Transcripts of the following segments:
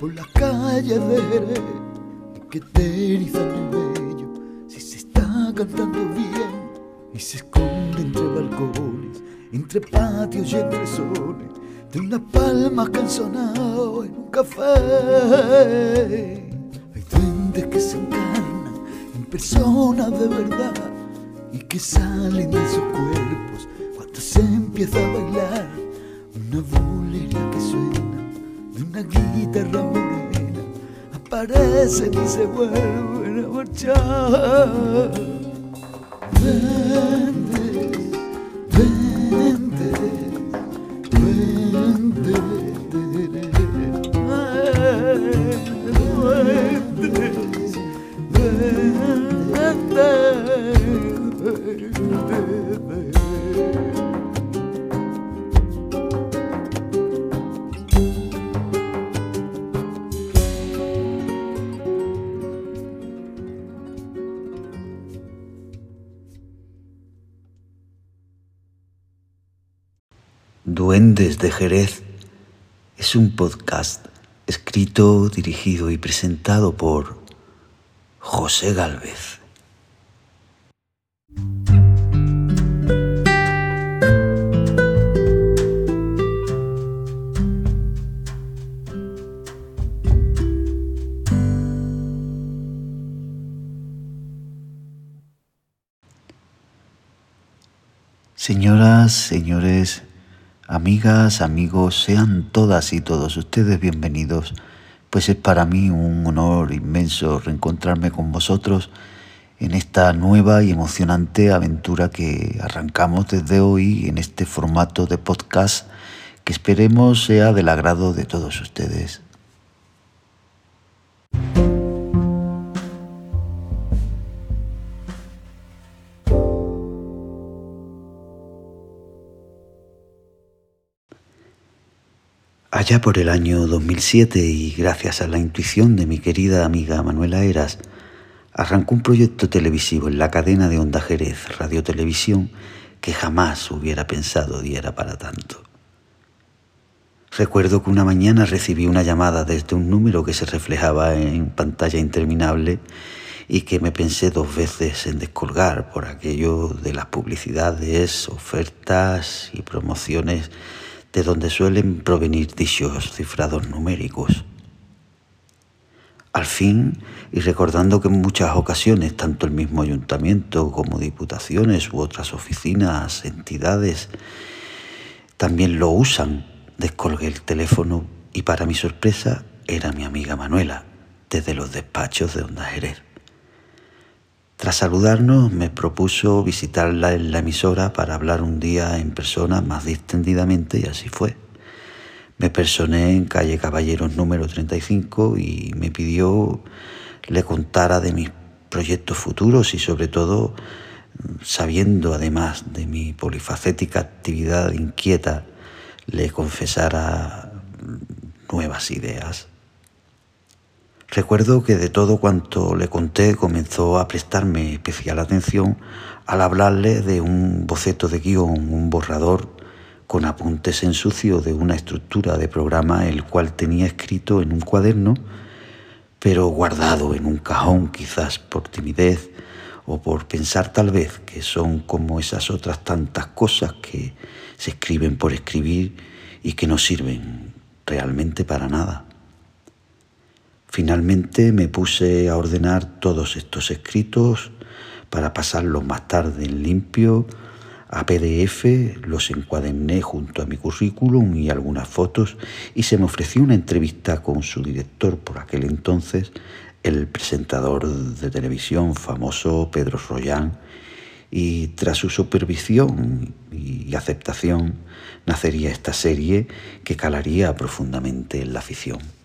por las calles de que te erizan el vello si se está cantando bien y se esconde entre balcones, entre patios y entre soles de unas palmas que en un café. Hay duendes que se encarnan en personas de verdad y que salen de sus cuerpos cuando se empieza a bailar una bulería que suena de una guitarra morena. Aparecen y se vuelven a marchar. Duendes, Duendes de Jerez es un podcast escrito, dirigido y presentado por José Galvez. Señoras, señores, amigas, amigos, sean todas y todos ustedes bienvenidos, pues es para mí un honor inmenso reencontrarme con vosotros en esta nueva y emocionante aventura que arrancamos desde hoy en este formato de podcast que esperemos sea del agrado de todos ustedes. Allá por el año 2007 y gracias a la intuición de mi querida amiga Manuela Eras, arrancó un proyecto televisivo en la cadena de Onda Jerez, Radio Televisión, que jamás hubiera pensado diera para tanto. Recuerdo que una mañana recibí una llamada desde un número que se reflejaba en pantalla interminable y que me pensé dos veces en descolgar por aquello de las publicidades, ofertas y promociones de donde suelen provenir dichos cifrados numéricos. Al fin, y recordando que en muchas ocasiones tanto el mismo ayuntamiento como diputaciones u otras oficinas, entidades, también lo usan, descolgué el teléfono y para mi sorpresa era mi amiga Manuela, desde los despachos de Onda Jerez. Tras saludarnos, me propuso visitarla en la emisora para hablar un día en persona más distendidamente y así fue. Me personé en calle Caballeros número 35 y me pidió le contara de mis proyectos futuros y sobre todo sabiendo además de mi polifacética actividad inquieta, le confesara nuevas ideas. Recuerdo que de todo cuanto le conté comenzó a prestarme especial atención al hablarle de un boceto de guion, un borrador con apuntes en sucio de una estructura de programa el cual tenía escrito en un cuaderno, pero guardado en un cajón quizás por timidez o por pensar tal vez que son como esas otras tantas cosas que se escriben por escribir y que no sirven realmente para nada. Finalmente me puse a ordenar todos estos escritos para pasarlos más tarde en limpio a PDF, los encuaderné junto a mi currículum y algunas fotos y se me ofreció una entrevista con su director por aquel entonces, el presentador de televisión famoso Pedro Royán, y tras su supervisión y aceptación nacería esta serie que calaría profundamente en la afición.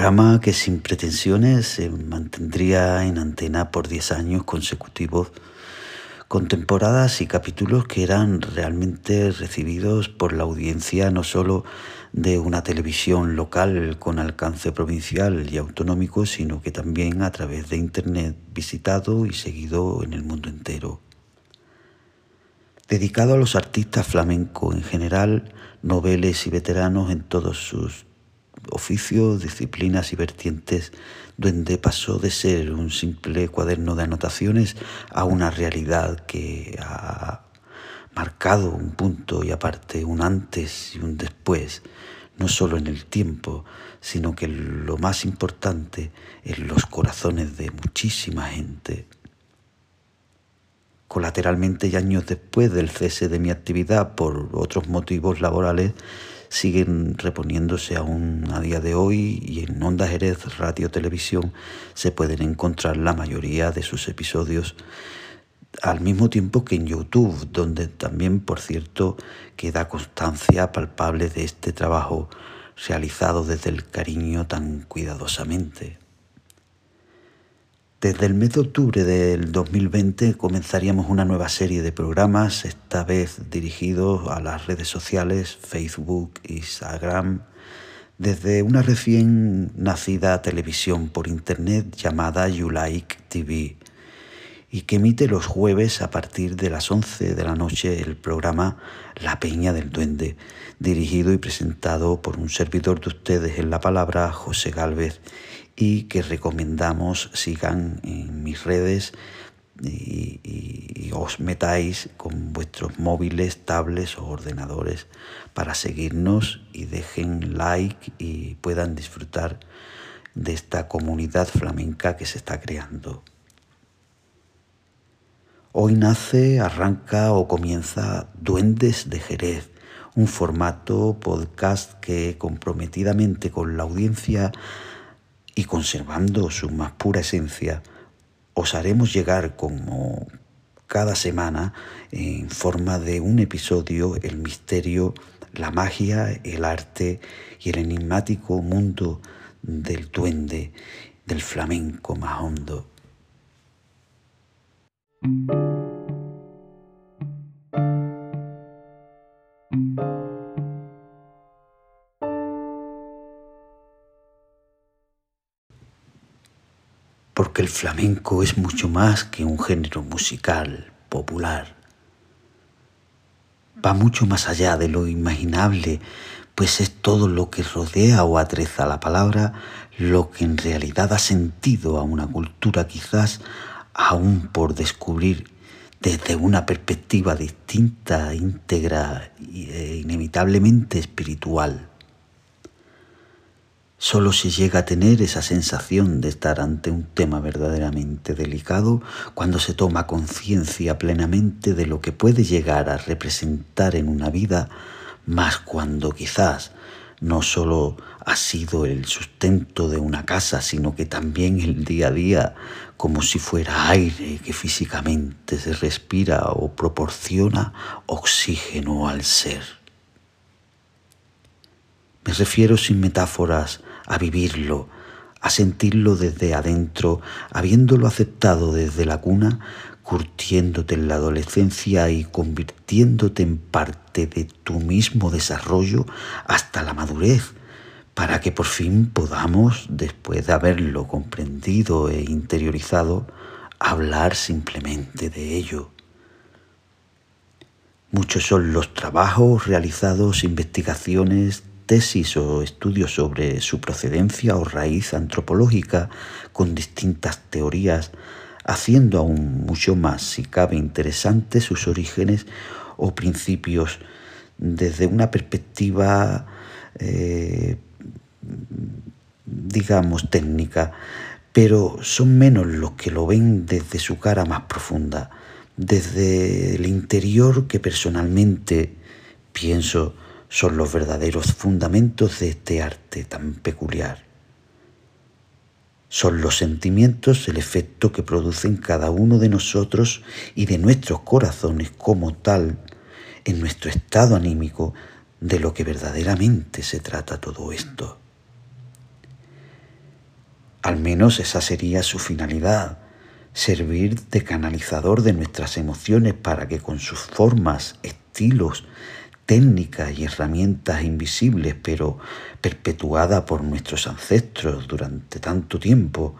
Programa que sin pretensiones se mantendría en antena por 10 años consecutivos con temporadas y capítulos que eran realmente recibidos por la audiencia no solo de una televisión local con alcance provincial y autonómico, sino que también a través de Internet visitado y seguido en el mundo entero. Dedicado a los artistas flamencos en general, noveles y veteranos en todos sus oficios, disciplinas y vertientes, donde pasó de ser un simple cuaderno de anotaciones a una realidad que ha marcado un punto y aparte un antes y un después, no solo en el tiempo, sino que lo más importante en los corazones de muchísima gente. Colateralmente y años después del cese de mi actividad por otros motivos laborales, siguen reponiéndose aún a día de hoy y en Onda Jerez Radio Televisión se pueden encontrar la mayoría de sus episodios al mismo tiempo que en YouTube, donde también, por cierto, queda constancia palpable de este trabajo realizado desde el cariño tan cuidadosamente. Desde el mes de octubre del 2020 comenzaríamos una nueva serie de programas, esta vez dirigidos a las redes sociales, Facebook, Instagram, desde una recién nacida televisión por internet llamada You Like TV y que emite los jueves a partir de las 11 de la noche el programa La Peña del Duende, dirigido y presentado por un servidor de ustedes en la palabra, José Gálvez, y que recomendamos sigan en mis redes y, os metáis con vuestros móviles, tablets o ordenadores para seguirnos y dejen like y puedan disfrutar de esta comunidad flamenca que se está creando. Hoy nace, arranca o comienza Duendes de Jerez, un formato podcast que comprometidamente con la audiencia y conservando su más pura esencia, os haremos llegar como cada semana en forma de un episodio el misterio, la magia, el arte y el enigmático mundo del duende, del flamenco más hondo. El flamenco es mucho más que un género musical popular. Va mucho más allá de lo imaginable, pues es todo lo que rodea o atreza la palabra, lo que en realidad da sentido a una cultura quizás aún por descubrir desde una perspectiva distinta, íntegra e inevitablemente espiritual. Solo se llega a tener esa sensación de estar ante un tema verdaderamente delicado cuando se toma conciencia plenamente de lo que puede llegar a representar en una vida, más cuando quizás no solo ha sido el sustento de una casa, sino que también el día a día, como si fuera aire que físicamente se respira o proporciona oxígeno al ser. Me refiero sin metáforas a vivirlo, a sentirlo desde adentro, habiéndolo aceptado desde la cuna, curtiéndote en la adolescencia y convirtiéndote en parte de tu mismo desarrollo hasta la madurez, para que por fin podamos, después de haberlo comprendido e interiorizado, hablar simplemente de ello. Muchos son los trabajos realizados, investigaciones, tesis o estudios sobre su procedencia o raíz antropológica con distintas teorías, haciendo aún mucho más, si cabe, interesante sus orígenes o principios desde una perspectiva, eh, digamos, técnica, pero son menos los que lo ven desde su cara más profunda, desde el interior que personalmente pienso son los verdaderos fundamentos de este arte tan peculiar. Son los sentimientos el efecto que producen cada uno de nosotros y de nuestros corazones como tal en nuestro estado anímico de lo que verdaderamente se trata todo esto. Al menos esa sería su finalidad, servir de canalizador de nuestras emociones para que con sus formas, estilos, técnicas y herramientas invisibles, pero perpetuadas por nuestros ancestros durante tanto tiempo,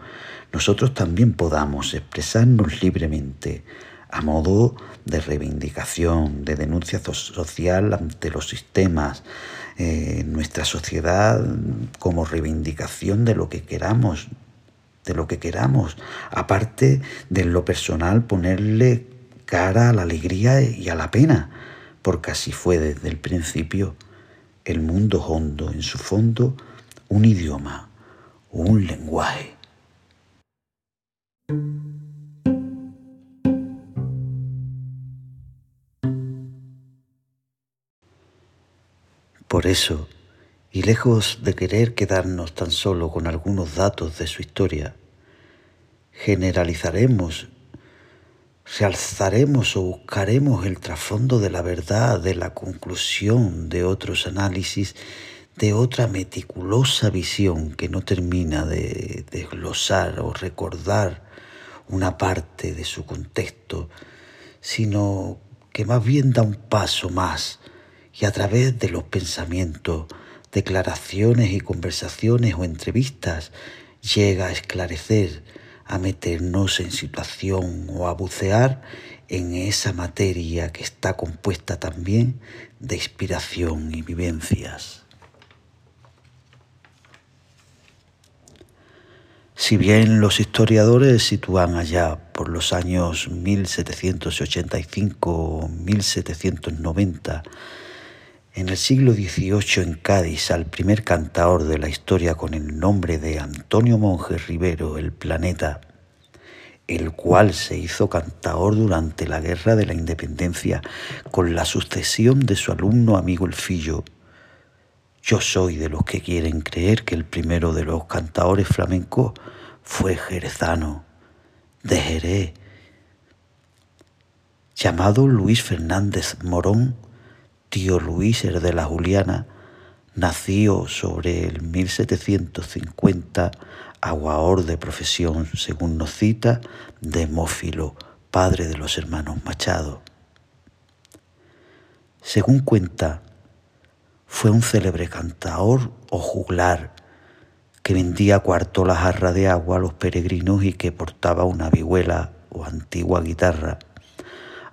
nosotros también podamos expresarnos libremente a modo de reivindicación, de denuncia social ante los sistemas, eh, nuestra sociedad como reivindicación de lo que queramos, de lo que queramos, aparte de lo personal ponerle cara a la alegría y a la pena porque así fue desde el principio el mundo hondo, en su fondo, un idioma, un lenguaje. Por eso, y lejos de querer quedarnos tan solo con algunos datos de su historia, generalizaremos realzaremos o buscaremos el trasfondo de la verdad, de la conclusión de otros análisis, de otra meticulosa visión que no termina de desglosar o recordar una parte de su contexto, sino que más bien da un paso más y a través de los pensamientos, declaraciones y conversaciones o entrevistas llega a esclarecer a meternos en situación o a bucear en esa materia que está compuesta también de inspiración y vivencias. Si bien los historiadores sitúan allá por los años 1785-1790 en el siglo XVIII en Cádiz al primer cantador de la historia con el nombre de Antonio Monje Rivero, el planeta, el cual se hizo cantador durante la Guerra de la Independencia con la sucesión de su alumno amigo el Fillo. Yo soy de los que quieren creer que el primero de los cantadores flamencos fue jerezano, de Jerez, llamado Luis Fernández Morón, tío Luis el de la Juliana, nació sobre el 1750, aguaor de profesión, según nos cita Demófilo, padre de los hermanos Machado. Según cuenta, fue un célebre cantador o juglar que vendía cuarto la jarra de agua a los peregrinos y que portaba una vihuela o antigua guitarra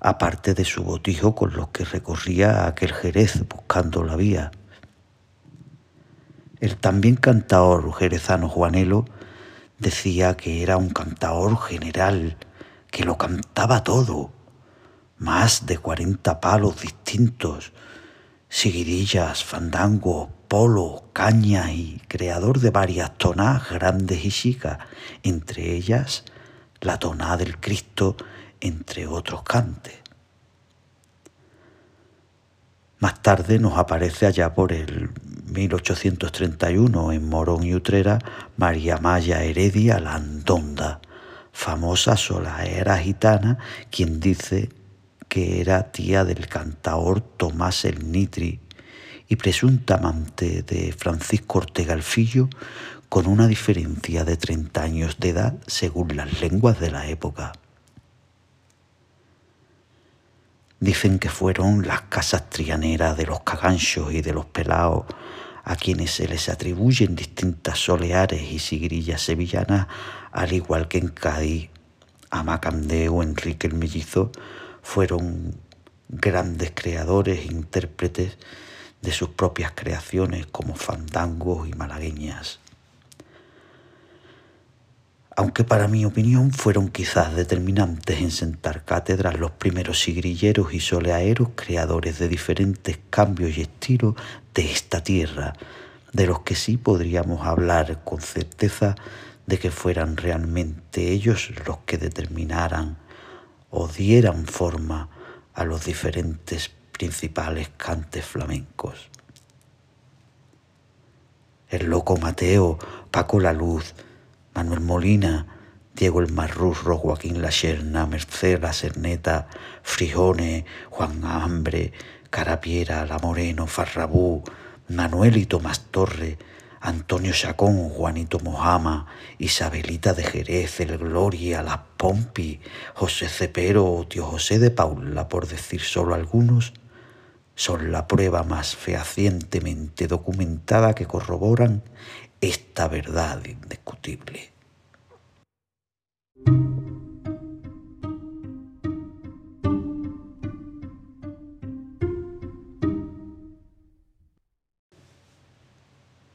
aparte de su botijo con los que recorría aquel Jerez buscando la vía. El también cantador jerezano Juanelo decía que era un cantador general, que lo cantaba todo, más de cuarenta palos distintos, seguidillas, fandangos, polo, caña y creador de varias tonadas grandes y chicas, entre ellas la tonada del Cristo entre otros cantes. Más tarde nos aparece allá por el 1831 en Morón y Utrera María Maya Heredia Landonda, famosa solaera gitana, quien dice que era tía del cantaor Tomás el Nitri y presunta amante de Francisco Ortega Alfillo, con una diferencia de 30 años de edad según las lenguas de la época. Dicen que fueron las casas trianeras de los caganchos y de los pelaos a quienes se les atribuyen distintas soleares y sigrillas sevillanas, al igual que en Cádiz, Amacandé o Enrique el Mellizo fueron grandes creadores e intérpretes de sus propias creaciones como fandangos y malagueñas aunque para mi opinión fueron quizás determinantes en sentar cátedras los primeros sigrilleros y soleaeros creadores de diferentes cambios y estilos de esta tierra, de los que sí podríamos hablar con certeza de que fueran realmente ellos los que determinaran o dieran forma a los diferentes principales cantes flamencos. El loco Mateo, Paco la Luz, Manuel Molina, Diego el Marrurro, Joaquín La Serna, Merced La Cerneta, Frijone, Juan Hambre, Carapiera, La Moreno, Farrabú, Manuel y Tomás Torre, Antonio Chacón, Juanito Mojama, Isabelita de Jerez, El Gloria, Las Pompi, José Cepero Tío José de Paula, por decir solo algunos, son la prueba más fehacientemente documentada que corroboran esta verdad indiscutible.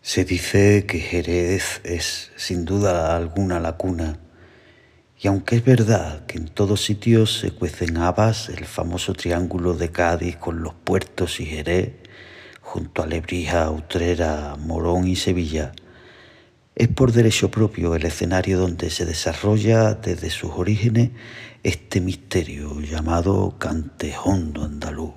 Se dice que Jerez es sin duda alguna la cuna, y aunque es verdad que en todos sitios se cuecen habas, el famoso triángulo de Cádiz con los puertos y Jerez, junto a Lebrija, Utrera, Morón y Sevilla, es por derecho propio el escenario donde se desarrolla desde sus orígenes este misterio llamado Cantejondo andaluz.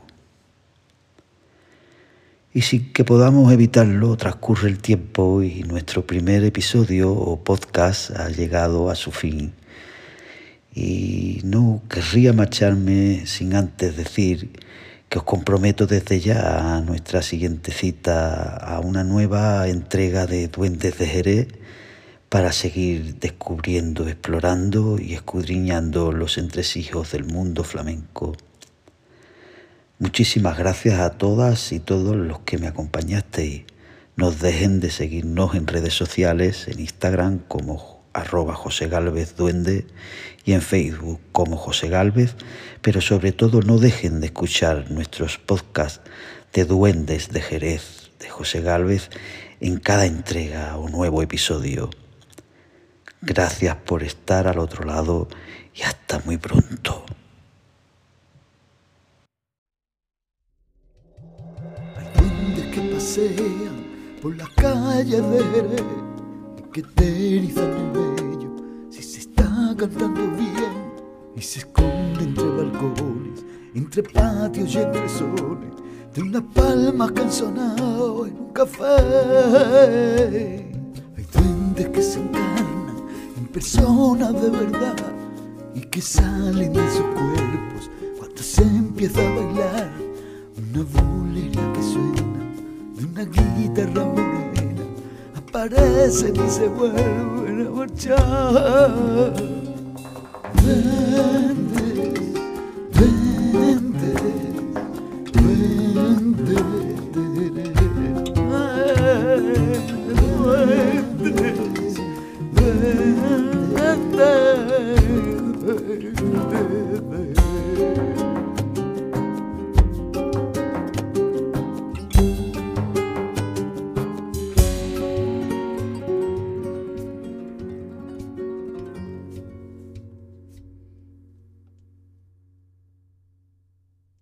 Y sin que podamos evitarlo, transcurre el tiempo y nuestro primer episodio o podcast ha llegado a su fin. Y no querría marcharme sin antes decir que os comprometo desde ya a nuestra siguiente cita a una nueva entrega de Duendes de Jerez para seguir descubriendo, explorando y escudriñando los entresijos del mundo flamenco. Muchísimas gracias a todas y todos los que me acompañasteis. Nos dejen de seguirnos en redes sociales, en Instagram como arroba José Galvez Duende y en Facebook como José Galvez, pero sobre todo no dejen de escuchar nuestros podcasts de Duendes de Jerez de José Galvez en cada entrega o nuevo episodio. Gracias por estar al otro lado y hasta muy pronto. por las calles de Jerez que cantando bien y se esconde entre balcones, entre patios y entre soles de unas palmas que han sonado en un café. Hay duendes que se encarnan en personas de verdad y que salen de sus cuerpos cuando se empieza a bailar una bulería que suena una guitarra morena aparecen y se vuelven a marchar. Ven,